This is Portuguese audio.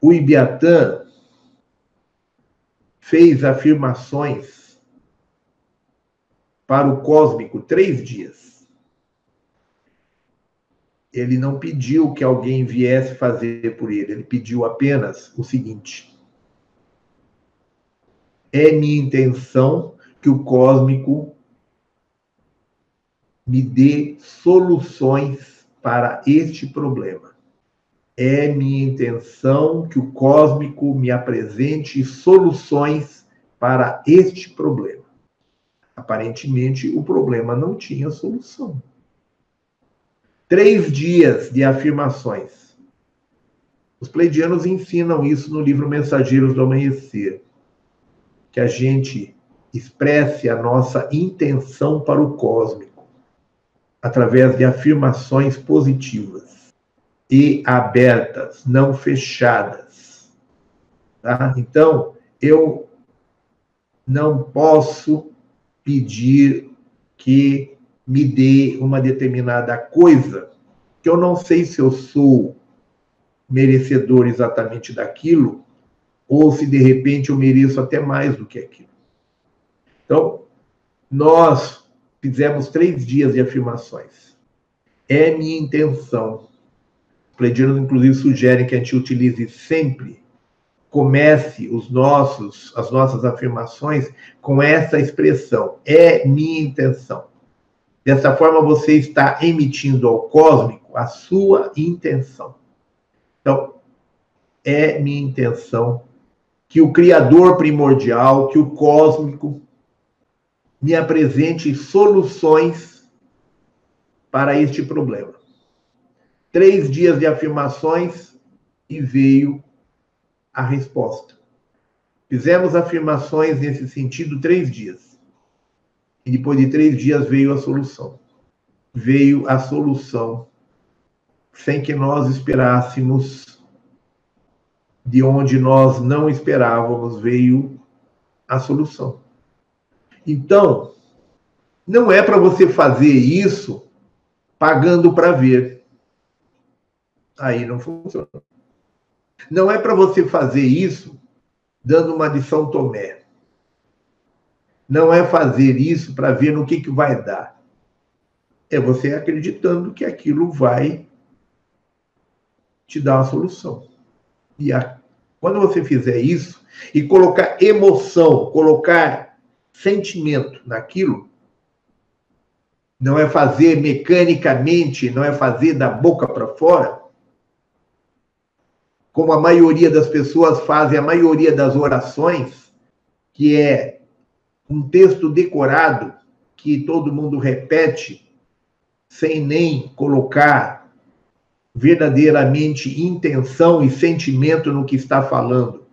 o Ibiatã fez afirmações para o cósmico três dias. Ele não pediu que alguém viesse fazer por ele, ele pediu apenas o seguinte: é minha intenção que o cósmico me dê soluções para este problema. É minha intenção que o cósmico me apresente soluções para este problema. Aparentemente, o problema não tinha solução. Três dias de afirmações. Os pleidianos ensinam isso no livro Mensageiros do Amanhecer. Que a gente expresse a nossa intenção para o cósmico através de afirmações positivas e abertas, não fechadas. Tá? Então, eu não posso pedir que me dê uma determinada coisa, que eu não sei se eu sou merecedor exatamente daquilo, ou se de repente eu mereço até mais do que aquilo. Então, nós fizemos três dias de afirmações. É minha intenção Pleidianos, inclusive, sugerem que a gente utilize sempre, comece os nossos, as nossas afirmações com essa expressão: é minha intenção. Dessa forma, você está emitindo ao cósmico a sua intenção. Então, é minha intenção que o Criador primordial, que o cósmico, me apresente soluções para este problema três dias de afirmações e veio a resposta. Fizemos afirmações nesse sentido três dias. E depois de três dias veio a solução. Veio a solução sem que nós esperássemos, de onde nós não esperávamos, veio a solução. Então, não é para você fazer isso pagando para ver aí não funciona. Não é para você fazer isso dando uma de São Tomé. Não é fazer isso para ver no que, que vai dar. É você acreditando que aquilo vai te dar uma solução. E a, quando você fizer isso e colocar emoção, colocar sentimento naquilo, não é fazer mecanicamente, não é fazer da boca para fora, como a maioria das pessoas fazem a maioria das orações, que é um texto decorado que todo mundo repete sem nem colocar verdadeiramente intenção e sentimento no que está falando.